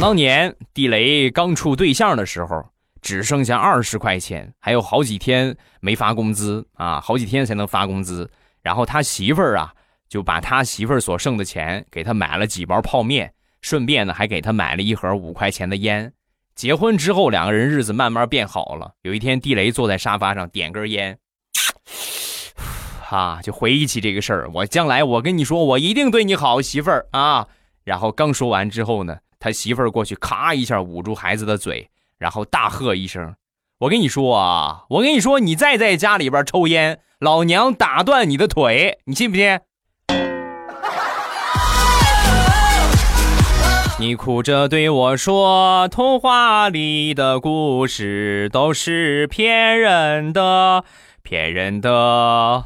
当年地雷刚处对象的时候，只剩下二十块钱，还有好几天没发工资啊，好几天才能发工资。然后他媳妇儿啊，就把他媳妇儿所剩的钱给他买了几包泡面，顺便呢还给他买了一盒五块钱的烟。结婚之后，两个人日子慢慢变好了。有一天，地雷坐在沙发上点根烟，啊，就回忆起这个事儿。我将来，我跟你说，我一定对你好，媳妇儿啊。然后刚说完之后呢。他媳妇儿过去，咔一下捂住孩子的嘴，然后大喝一声：“我跟你说啊，我跟你说，你再在家里边抽烟，老娘打断你的腿，你信不信？”你哭着对我说：“童话里的故事都是骗人的，骗人的。”